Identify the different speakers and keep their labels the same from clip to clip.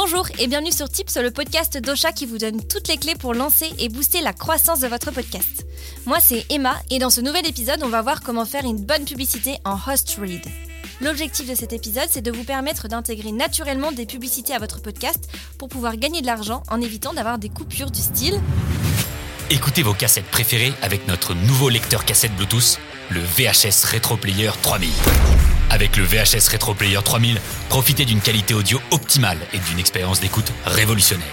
Speaker 1: Bonjour et bienvenue sur Tips, le podcast d'Ocha qui vous donne toutes les clés pour lancer et booster la croissance de votre podcast. Moi c'est Emma et dans ce nouvel épisode on va voir comment faire une bonne publicité en host read. L'objectif de cet épisode c'est de vous permettre d'intégrer naturellement des publicités à votre podcast pour pouvoir gagner de l'argent en évitant d'avoir des coupures du style
Speaker 2: Écoutez vos cassettes préférées avec notre nouveau lecteur cassette Bluetooth, le VHS Retro Player 3000. Avec le VHS Retro Player 3000, profitez d'une qualité audio optimale et d'une expérience d'écoute révolutionnaire.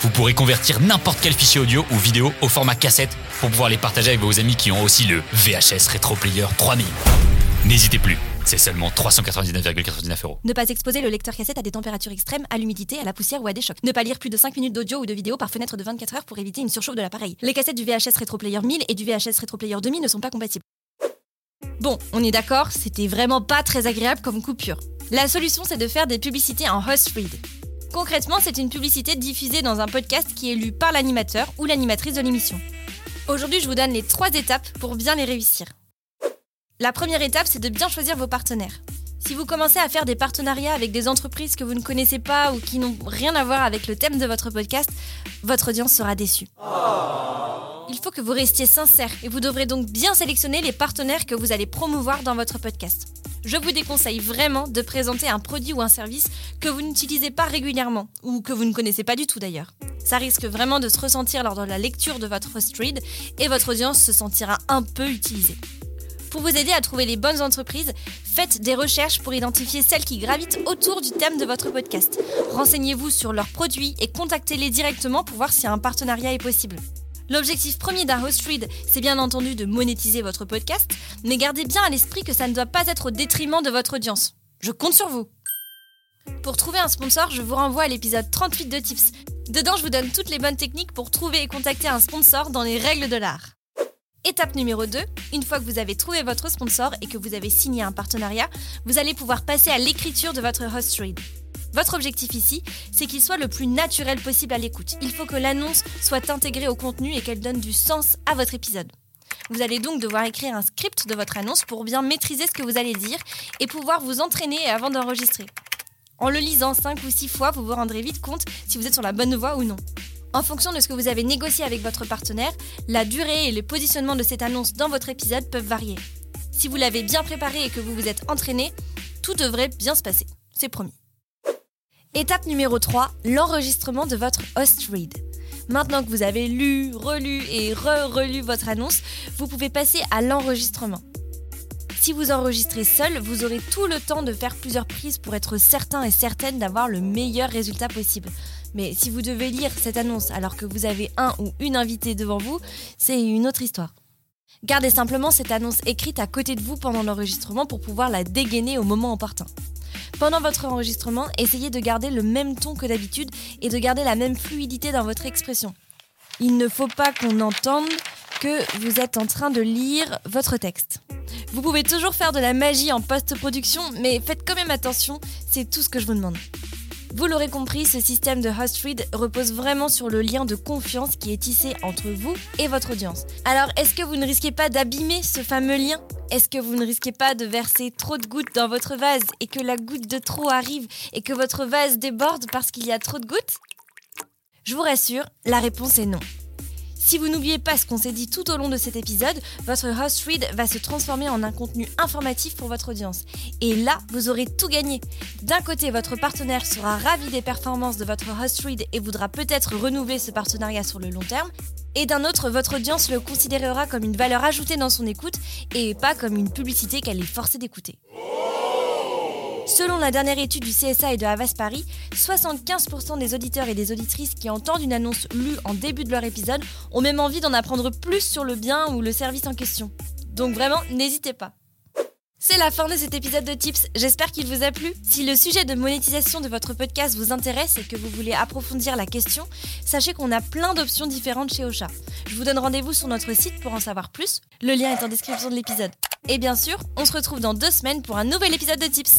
Speaker 2: Vous pourrez convertir n'importe quel fichier audio ou vidéo au format cassette pour pouvoir les partager avec vos amis qui ont aussi le VHS Retro Player 3000. N'hésitez plus, c'est seulement 399,99 euros.
Speaker 1: Ne pas exposer le lecteur cassette à des températures extrêmes, à l'humidité, à la poussière ou à des chocs. Ne pas lire plus de 5 minutes d'audio ou de vidéo par fenêtre de 24 heures pour éviter une surchauffe de l'appareil. Les cassettes du VHS Retro Player 1000 et du VHS Retro Player 2000 ne sont pas compatibles. Bon, on est d'accord, c'était vraiment pas très agréable comme coupure. La solution, c'est de faire des publicités en host read. Concrètement, c'est une publicité diffusée dans un podcast qui est lu par l'animateur ou l'animatrice de l'émission. Aujourd'hui, je vous donne les trois étapes pour bien les réussir. La première étape, c'est de bien choisir vos partenaires. Si vous commencez à faire des partenariats avec des entreprises que vous ne connaissez pas ou qui n'ont rien à voir avec le thème de votre podcast, votre audience sera déçue. Il faut que vous restiez sincère et vous devrez donc bien sélectionner les partenaires que vous allez promouvoir dans votre podcast. Je vous déconseille vraiment de présenter un produit ou un service que vous n'utilisez pas régulièrement ou que vous ne connaissez pas du tout d'ailleurs. Ça risque vraiment de se ressentir lors de la lecture de votre host et votre audience se sentira un peu utilisée. Pour vous aider à trouver les bonnes entreprises, faites des recherches pour identifier celles qui gravitent autour du thème de votre podcast. Renseignez-vous sur leurs produits et contactez-les directement pour voir si un partenariat est possible. L'objectif premier d'un host read, c'est bien entendu de monétiser votre podcast, mais gardez bien à l'esprit que ça ne doit pas être au détriment de votre audience. Je compte sur vous. Pour trouver un sponsor, je vous renvoie à l'épisode 38 de Tips. Dedans, je vous donne toutes les bonnes techniques pour trouver et contacter un sponsor dans les règles de l'art. Étape numéro 2, une fois que vous avez trouvé votre sponsor et que vous avez signé un partenariat, vous allez pouvoir passer à l'écriture de votre host read. Votre objectif ici, c'est qu'il soit le plus naturel possible à l'écoute. Il faut que l'annonce soit intégrée au contenu et qu'elle donne du sens à votre épisode. Vous allez donc devoir écrire un script de votre annonce pour bien maîtriser ce que vous allez dire et pouvoir vous entraîner avant d'enregistrer. En le lisant 5 ou 6 fois, vous vous rendrez vite compte si vous êtes sur la bonne voie ou non. En fonction de ce que vous avez négocié avec votre partenaire, la durée et le positionnement de cette annonce dans votre épisode peuvent varier. Si vous l'avez bien préparé et que vous vous êtes entraîné, tout devrait bien se passer. C'est promis. Étape numéro 3, l'enregistrement de votre host read. Maintenant que vous avez lu, relu et re-relu votre annonce, vous pouvez passer à l'enregistrement. Si vous enregistrez seul, vous aurez tout le temps de faire plusieurs prises pour être certain et certaine d'avoir le meilleur résultat possible. Mais si vous devez lire cette annonce alors que vous avez un ou une invitée devant vous, c'est une autre histoire. Gardez simplement cette annonce écrite à côté de vous pendant l'enregistrement pour pouvoir la dégainer au moment opportun. Pendant votre enregistrement, essayez de garder le même ton que d'habitude et de garder la même fluidité dans votre expression. Il ne faut pas qu'on entende que vous êtes en train de lire votre texte. Vous pouvez toujours faire de la magie en post-production, mais faites quand même attention, c'est tout ce que je vous demande. Vous l'aurez compris, ce système de host read repose vraiment sur le lien de confiance qui est tissé entre vous et votre audience. Alors, est-ce que vous ne risquez pas d'abîmer ce fameux lien? Est-ce que vous ne risquez pas de verser trop de gouttes dans votre vase et que la goutte de trop arrive et que votre vase déborde parce qu'il y a trop de gouttes? Je vous rassure, la réponse est non. Si vous n'oubliez pas ce qu'on s'est dit tout au long de cet épisode, votre host read va se transformer en un contenu informatif pour votre audience. Et là, vous aurez tout gagné. D'un côté, votre partenaire sera ravi des performances de votre host read et voudra peut-être renouveler ce partenariat sur le long terme. Et d'un autre, votre audience le considérera comme une valeur ajoutée dans son écoute et pas comme une publicité qu'elle est forcée d'écouter. Selon la dernière étude du CSA et de Havas Paris, 75% des auditeurs et des auditrices qui entendent une annonce lue en début de leur épisode ont même envie d'en apprendre plus sur le bien ou le service en question. Donc vraiment, n'hésitez pas. C'est la fin de cet épisode de Tips, j'espère qu'il vous a plu. Si le sujet de monétisation de votre podcast vous intéresse et que vous voulez approfondir la question, sachez qu'on a plein d'options différentes chez Ocha. Je vous donne rendez-vous sur notre site pour en savoir plus, le lien est en description de l'épisode. Et bien sûr, on se retrouve dans deux semaines pour un nouvel épisode de Tips.